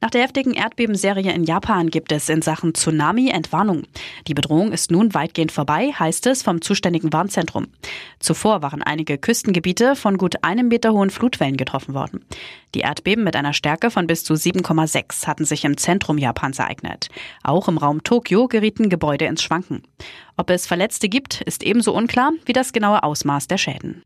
Nach der heftigen Erdbebenserie in Japan gibt es in Sachen Tsunami Entwarnung. Die Bedrohung ist nun weitgehend vorbei, heißt es vom zuständigen Warnzentrum. Zuvor waren einige Küstengebiete von gut einem Meter hohen Flutwellen getroffen worden. Die Erdbeben mit einer Stärke von bis zu 7,6 hatten sich im Zentrum Japans ereignet. Auch im Raum Tokio gerieten Gebäude ins Schwanken. Ob es Verletzte gibt, ist ebenso unklar wie das genaue Ausmaß der Schäden.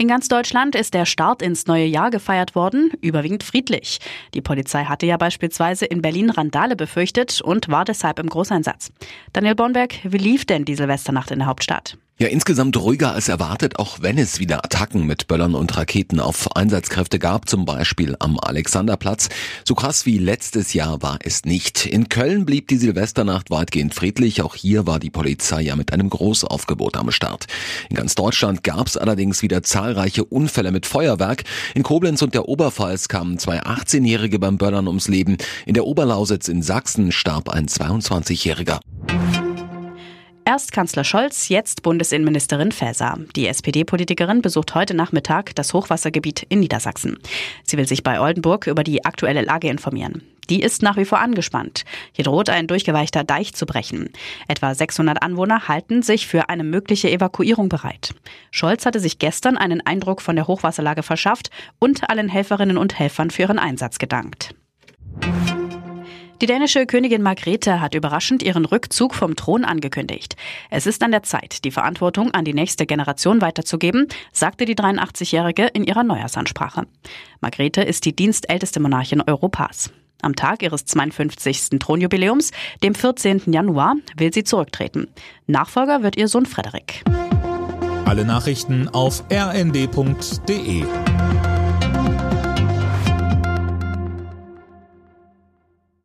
In ganz Deutschland ist der Start ins neue Jahr gefeiert worden, überwiegend friedlich. Die Polizei hatte ja beispielsweise in Berlin Randale befürchtet und war deshalb im Großeinsatz. Daniel Bornberg, wie lief denn die Silvesternacht in der Hauptstadt? Ja, insgesamt ruhiger als erwartet, auch wenn es wieder Attacken mit Böllern und Raketen auf Einsatzkräfte gab, zum Beispiel am Alexanderplatz. So krass wie letztes Jahr war es nicht. In Köln blieb die Silvesternacht weitgehend friedlich. Auch hier war die Polizei ja mit einem Großaufgebot am Start. In ganz Deutschland gab es allerdings wieder zahlreiche Unfälle mit Feuerwerk. In Koblenz und der Oberpfalz kamen zwei 18-Jährige beim Böllern ums Leben. In der Oberlausitz in Sachsen starb ein 22-Jähriger. Erst Kanzler Scholz, jetzt Bundesinnenministerin Faeser. Die SPD-Politikerin besucht heute Nachmittag das Hochwassergebiet in Niedersachsen. Sie will sich bei Oldenburg über die aktuelle Lage informieren. Die ist nach wie vor angespannt. Hier droht ein durchgeweichter Deich zu brechen. Etwa 600 Anwohner halten sich für eine mögliche Evakuierung bereit. Scholz hatte sich gestern einen Eindruck von der Hochwasserlage verschafft und allen Helferinnen und Helfern für ihren Einsatz gedankt. Die dänische Königin Margrethe hat überraschend ihren Rückzug vom Thron angekündigt. Es ist an der Zeit, die Verantwortung an die nächste Generation weiterzugeben, sagte die 83-Jährige in ihrer Neujahrsansprache. Margrethe ist die dienstälteste Monarchin Europas. Am Tag ihres 52. Thronjubiläums, dem 14. Januar, will sie zurücktreten. Nachfolger wird ihr Sohn Frederik. Alle Nachrichten auf rnd.de